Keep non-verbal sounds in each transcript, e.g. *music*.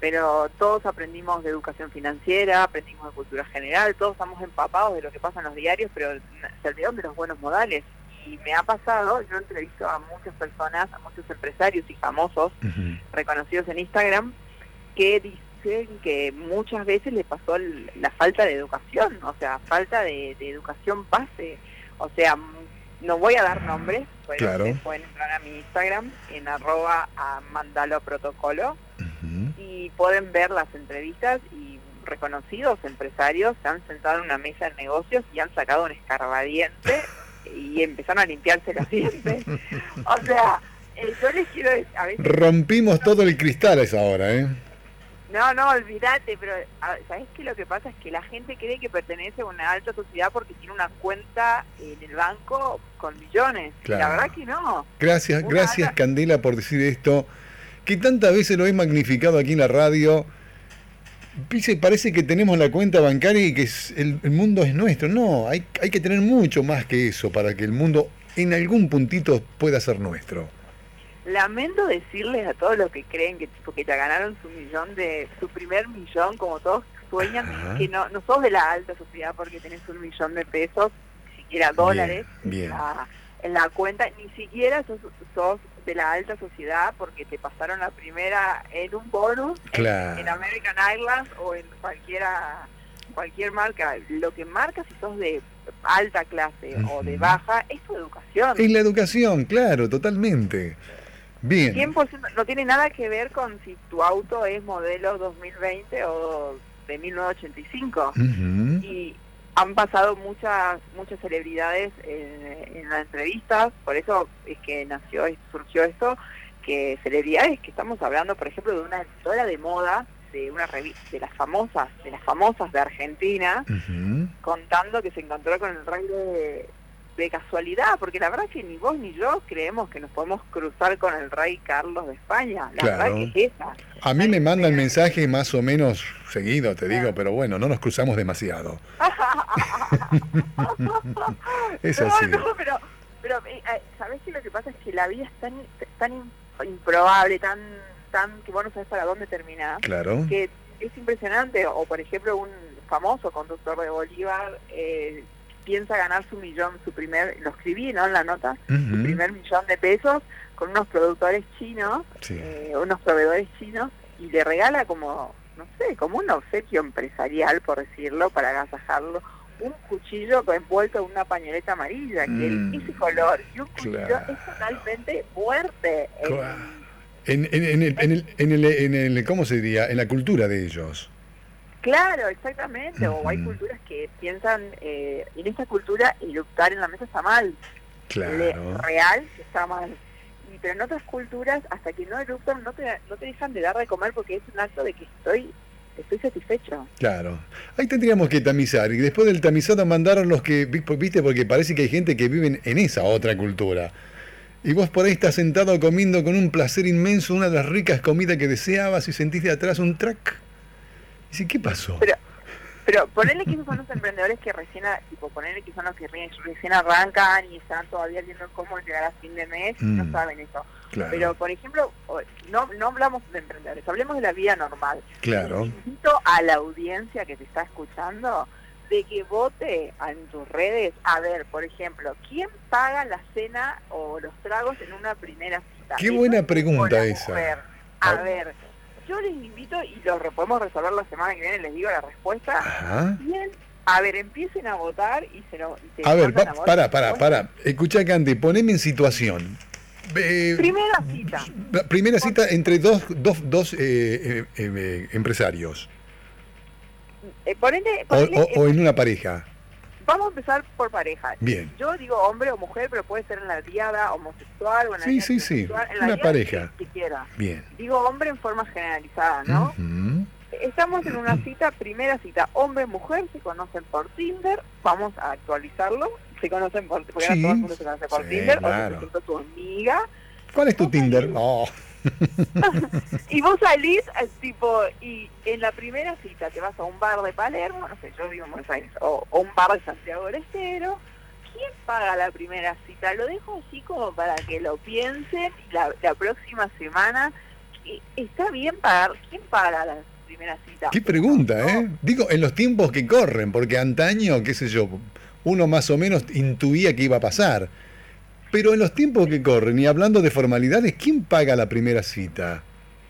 pero todos aprendimos de educación financiera, aprendimos de cultura general, todos estamos empapados de lo que pasa en los diarios, pero se olvidaron de los buenos modales. Y me ha pasado, yo entrevisto a muchas personas, a muchos empresarios y famosos reconocidos en Instagram, que dicen que muchas veces le pasó la falta de educación, o sea, falta de, educación base. O sea, no voy a dar nombres, pero pueden entrar a mi Instagram en arroba a mandalo protocolo y pueden ver las entrevistas y reconocidos empresarios se han sentado en una mesa de negocios y han sacado un escarbadiente y *laughs* empezaron a limpiarse los dientes. O sea, eh, yo les quiero decir, a veces... Rompimos todo el cristal a esa hora, ¿eh? No, no, olvídate, pero ¿sabes qué? Lo que pasa es que la gente cree que pertenece a una alta sociedad porque tiene una cuenta en el banco con millones. La verdad que no. Gracias, gracias Candela por decir esto que tantas veces lo he magnificado aquí en la radio. Parece que tenemos la cuenta bancaria y que el, mundo es nuestro. No, hay, hay que tener mucho más que eso para que el mundo en algún puntito pueda ser nuestro. Lamento decirles a todos los que creen que tipo que ya ganaron su millón de su primer millón, como todos sueñan, que no, no sos de la alta sociedad porque tenés un millón de pesos, ni siquiera dólares En, la, cuenta, ni siquiera sos, sos de la alta sociedad porque te pasaron la primera en un bonus en, American Airlines o en cualquiera cualquier marca. Lo que marca si sos de alta clase o de baja es tu educación. Es la educación, claro, totalmente. Bien. 100% no tiene nada que ver con si tu auto es modelo 2020 o de 1985. Y han pasado muchas muchas celebridades en, las entrevistas, por eso es que nació surgió esto, que celebridades que estamos hablando, por ejemplo, de una editora de moda de una revista de las famosas de las famosas de Argentina contando que se encontró con el rey de, de casualidad, porque la verdad es que ni vos ni yo creemos que nos podemos cruzar con el rey Carlos de España. La verdad que es esa. A mí me mandan mensaje más o menos seguido, te digo, pero bueno, no nos cruzamos demasiado. *laughs* es así. pero, pero eh, eh, ¿sabés que lo que pasa es que la vida es tan, tan improbable, tan, tan que vos no sabés para dónde terminar? Claro. Que es impresionante. O, por ejemplo, un famoso conductor de Bolívar... Eh, piensa ganar su millón, su primer, lo escribí ¿no? en la nota, su primer millón de pesos con unos productores chinos, eh, unos proveedores chinos, y le regala como, no sé, como un obsequio empresarial, por decirlo, para agasajarlo, un cuchillo envuelto en una pañoleta amarilla, que mm. ese color, y un cuchillo es totalmente fuerte. En, en, en, el, en, el, en, el, en el, ¿cómo se diría? En la cultura de ellos. Claro, exactamente. O hay culturas que piensan, eh, en esta cultura, eructar en la mesa está mal. Claro. real está mal. Y, pero en otras culturas, hasta que no eructan, no te, no te dejan de dar de comer porque es un acto de que estoy estoy satisfecho. Claro. Ahí tendríamos que tamizar. Y después del tamizado mandaron los que, viste, porque parece que hay gente que vive en esa otra cultura. Y vos por ahí estás sentado comiendo con un placer inmenso una de las ricas comidas que deseabas y sentís de atrás un track Dice, ¿qué pasó? Pero, pero ponerle que esos son los emprendedores que recién, tipo, ponerle que son los que recién arrancan y están todavía viendo cómo llegar a fin de mes, no mm. saben eso. Pero, por ejemplo, no, no hablamos de emprendedores, hablemos de la vida normal. Claro. Invito a la audiencia que te está escuchando de que vote en tus redes, a ver, por ejemplo, ¿quién paga la cena o los tragos en una primera cita? Qué buena pregunta esa. A ver, yo les invito y lo podemos resolver la semana que viene, les digo la respuesta. Bien, a ver, empiecen a votar y se lo... a ver, para, para, para. Escucha, Candy, poneme en situación. Primera cita. Primera cita entre dos, dos, dos eh, eh, eh, empresarios. o, en una pareja. Vamos a empezar por pareja. Bien. Yo digo hombre o mujer, pero puede ser en la diada homosexual o en la sí, sí, sí. En una pareja. Que, quiera. Bien. Digo hombre en forma generalizada, ¿no? Estamos en una cita, primera cita, hombre-mujer, se conocen por Tinder, vamos a actualizarlo, se conocen por, porque todo el mundo se conoce por Tinder, claro. o tu amiga. ¿Cuál es tu Tinder? Oh. *laughs* y vos salís, eh, tipo, y en la primera cita te vas a un bar de Palermo, no sé, yo vivo en Buenos Aires, o, un bar de Santiago del Estero. ¿Quién paga la primera cita? Lo dejo así como para que lo piensen y la, próxima semana eh, está bien pagar, ¿quién paga las primeras citas? Qué pregunta, ¿eh? Digo, en los tiempos que corren, porque antaño, qué sé yo, uno más o menos intuía que iba a pasar. Pero en los tiempos que corren, y hablando de formalidades, ¿quién paga la primera cita?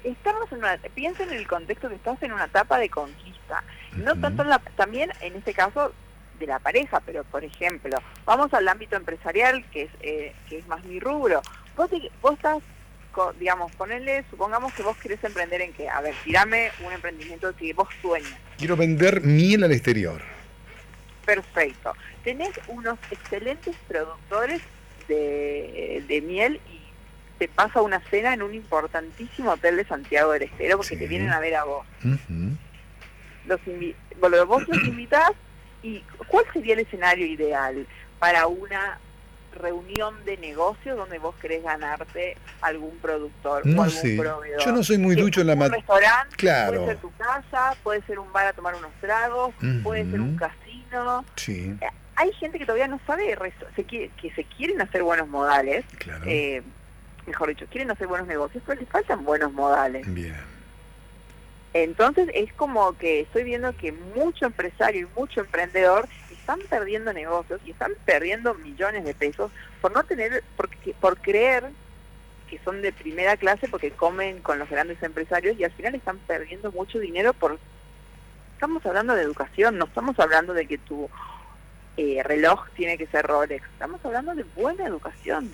Estamos en una, piensa en el contexto que estás en una etapa de conquista. No tanto en la, también en este caso de la pareja, pero por ejemplo, vamos al ámbito empresarial, que es, eh, que es más mi rubro. Vos, vos estás, digamos, ponele, supongamos que vos querés emprender en qué. A ver, tirame un emprendimiento que vos sueñas. Quiero vender miel al exterior. Perfecto. Tenés unos excelentes productores de, miel y te pasa una cena en un importantísimo hotel de Santiago del Estero porque te vienen a ver a vos. los bueno, vos los invitás y ¿cuál sería el escenario ideal para una reunión de negocios donde vos querés ganarte algún productor o algún proveedor. Yo no soy muy ducho en la materia. Un restaurante, claro. puede ser tu casa, puede ser un bar a tomar unos tragos, puede ser un casino. Sí. Eh, hay gente que todavía no sabe que se quieren hacer buenos modales, eh, mejor dicho, quieren hacer buenos negocios, pero les faltan buenos modales. Bien. Entonces es como que estoy viendo que mucho empresario y mucho emprendedor están perdiendo negocios y están perdiendo millones de pesos por no tener, por, por creer que son de primera clase porque comen con los grandes empresarios y al final están perdiendo mucho dinero por... Estamos hablando de educación, no estamos hablando de que tu eh, reloj tiene que ser Rolex. Estamos hablando de buena educación.